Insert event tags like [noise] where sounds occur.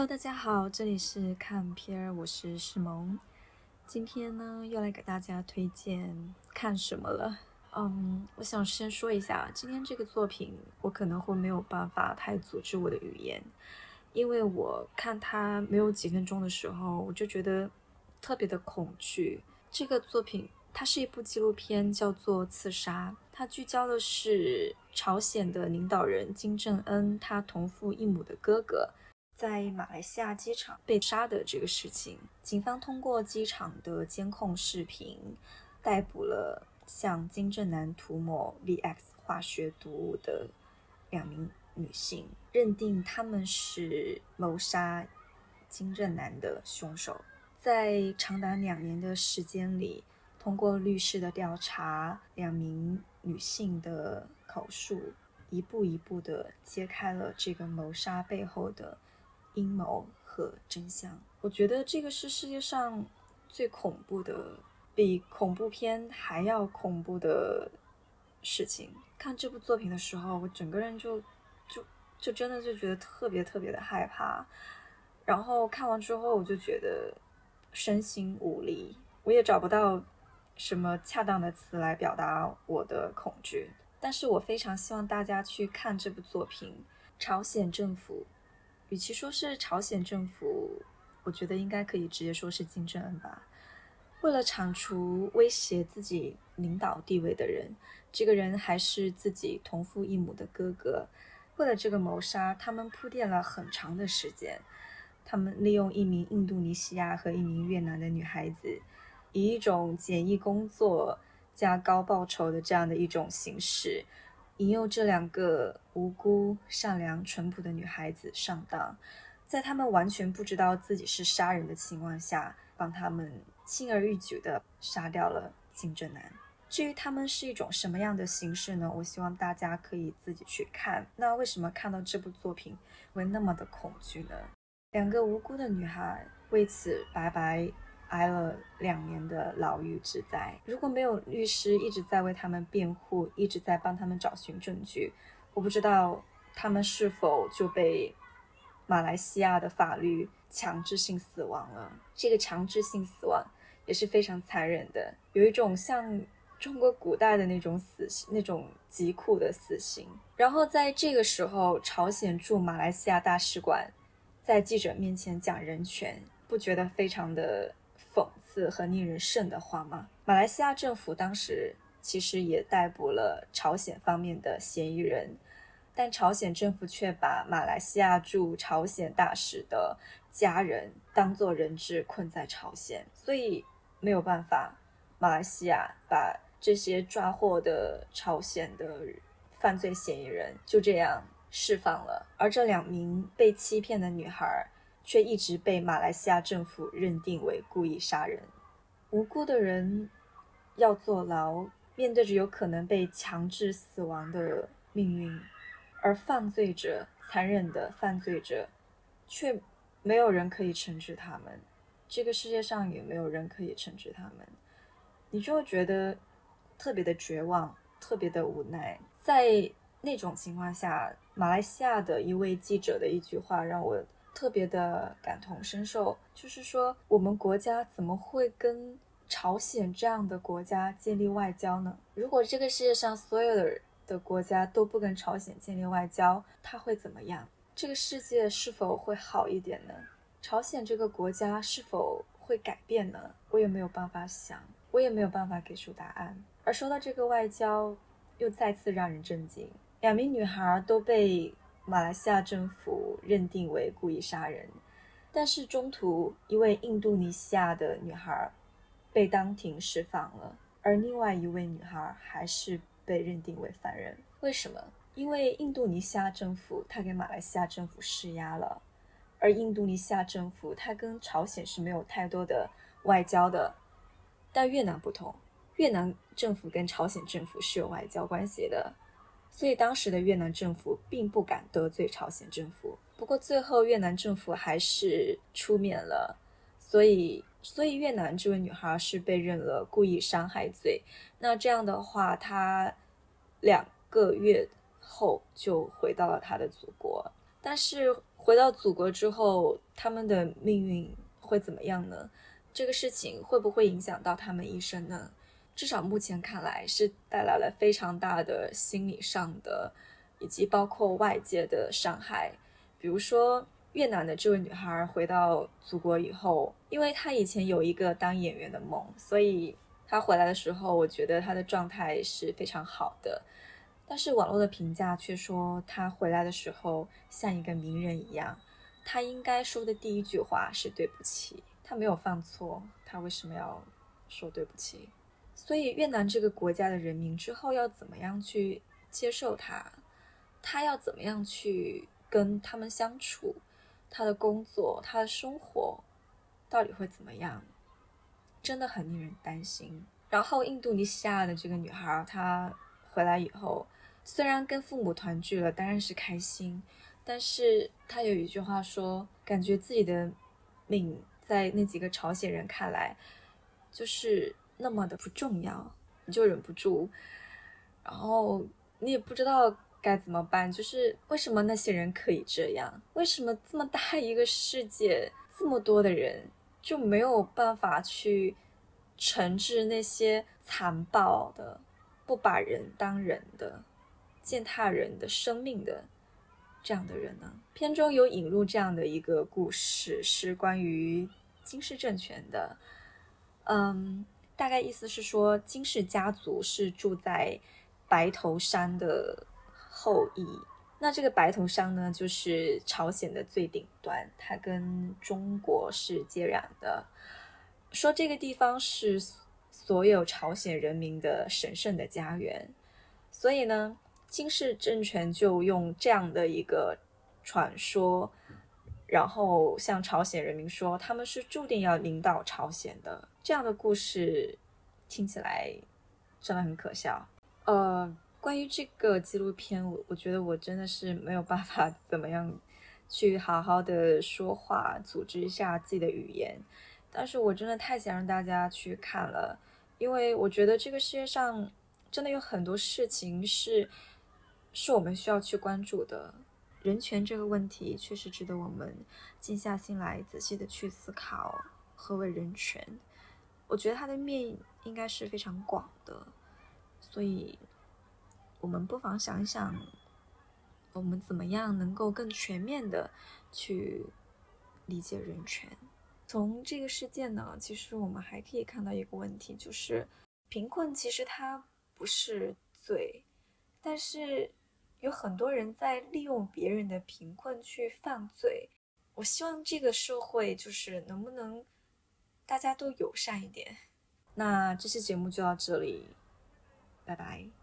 Hello，大家好，这里是看片儿，我是世萌。今天呢，又来给大家推荐看什么了？嗯，我想先说一下，今天这个作品我可能会没有办法太组织我的语言，因为我看它没有几分钟的时候，我就觉得特别的恐惧。这个作品它是一部纪录片，叫做《刺杀》，它聚焦的是朝鲜的领导人金正恩他同父异母的哥哥。在马来西亚机场被杀的这个事情，警方通过机场的监控视频，逮捕了向金正男涂抹 VX 化学毒物的两名女性，认定他们是谋杀金正男的凶手。在长达两年的时间里，通过律师的调查，两名女性的口述，一步一步的揭开了这个谋杀背后的。阴谋和真相，我觉得这个是世界上最恐怖的，比恐怖片还要恐怖的事情。看这部作品的时候，我整个人就就就真的就觉得特别特别的害怕。然后看完之后，我就觉得身心无力，我也找不到什么恰当的词来表达我的恐惧。但是我非常希望大家去看这部作品，朝鲜政府。与其说是朝鲜政府，我觉得应该可以直接说是金正恩吧。为了铲除威胁自己领导地位的人，这个人还是自己同父异母的哥哥。为了这个谋杀，他们铺垫了很长的时间。他们利用一名印度尼西亚和一名越南的女孩子，以一种简易工作加高报酬的这样的一种形式。引诱这两个无辜、善良、淳朴的女孩子上当，在他们完全不知道自己是杀人的情况下，帮他们轻而易举地杀掉了金正男。至于他们是一种什么样的形式呢？我希望大家可以自己去看。那为什么看到这部作品会那么的恐惧呢？两个无辜的女孩为此白白。挨了两年的牢狱之灾。如果没有律师一直在为他们辩护，一直在帮他们找寻证据，我不知道他们是否就被马来西亚的法律强制性死亡了。这个强制性死亡也是非常残忍的，有一种像中国古代的那种死刑，那种极酷的死刑。然后在这个时候，朝鲜驻马来西亚大使馆在记者面前讲人权，不觉得非常的？讽刺和令人慎的话吗？马来西亚政府当时其实也逮捕了朝鲜方面的嫌疑人，但朝鲜政府却把马来西亚驻朝鲜大使的家人当作人质困在朝鲜，所以没有办法，马来西亚把这些抓获的朝鲜的犯罪嫌疑人就这样释放了，而这两名被欺骗的女孩。却一直被马来西亚政府认定为故意杀人，无辜的人要坐牢，面对着有可能被强制死亡的命运，而犯罪者、残忍的犯罪者，却没有人可以惩治他们，这个世界上也没有人可以惩治他们，你就会觉得特别的绝望，特别的无奈。在那种情况下，马来西亚的一位记者的一句话让我。特别的感同身受，就是说，我们国家怎么会跟朝鲜这样的国家建立外交呢？如果这个世界上所有的的国家都不跟朝鲜建立外交，它会怎么样？这个世界是否会好一点呢？朝鲜这个国家是否会改变呢？我也没有办法想，我也没有办法给出答案。而说到这个外交，又再次让人震惊，两名女孩都被。马来西亚政府认定为故意杀人，但是中途一位印度尼西亚的女孩被当庭释放了，而另外一位女孩还是被认定为犯人。为什么？因为印度尼西亚政府他给马来西亚政府施压了，而印度尼西亚政府他跟朝鲜是没有太多的外交的，但越南不同，越南政府跟朝鲜政府是有外交关系的。所以当时的越南政府并不敢得罪朝鲜政府，不过最后越南政府还是出面了，所以所以越南这位女孩是被认了故意伤害罪。那这样的话，她两个月后就回到了她的祖国，但是。回到祖国之后，他们的命运会怎么样呢？这个事情会不会影响到他们一生呢？至少目前看来是带来了非常大的心理上的，以及包括外界的伤害。比如说越南的这位女孩回到祖国以后，因为她以前有一个当演员的梦，所以她回来的时候，我觉得她的状态是非常好的。但是网络的评价却说，她回来的时候像一个名人一样。她应该说的第一句话是对不起，她没有犯错，她为什么要说对不起？所以越南这个国家的人民之后要怎么样去接受他？他要怎么样去跟他们相处？他的工作，他的生活到底会怎么样？真的很令人担心。然后印度尼西亚的这个女孩，她回来以后。虽然跟父母团聚了，当然是开心，但是她有一句话说，感觉自己的命在那几个朝鲜人看来就是那么的不重要，你就忍不住，然后你也不知道该怎么办，就是为什么那些人可以这样，为什么这么大一个世界，这么多的人就没有办法去惩治那些残暴的、不把人当人的？践踏人的生命的这样的人呢？片中有引入这样的一个故事，是关于金氏政权的。嗯，大概意思是说，金氏家族是住在白头山的后裔。那这个白头山呢，就是朝鲜的最顶端，它跟中国是接壤的。说这个地方是所有朝鲜人民的神圣的家园，所以呢。金氏政权就用这样的一个传说，然后向朝鲜人民说他们是注定要领导朝鲜的。这样的故事听起来真的很可笑。呃，关于这个纪录片，我我觉得我真的是没有办法 [laughs] 怎么样去好好的说话，组织一下自己的语言。但是我真的太想让大家去看了，因为我觉得这个世界上真的有很多事情是。是我们需要去关注的人权这个问题，确实值得我们静下心来仔细的去思考何为人权。我觉得它的面应该是非常广的，所以我们不妨想一想，我们怎么样能够更全面的去理解人权。从这个事件呢，其实我们还可以看到一个问题，就是贫困其实它不是罪，但是。有很多人在利用别人的贫困去犯罪，我希望这个社会就是能不能大家都友善一点。那这期节目就到这里，拜拜。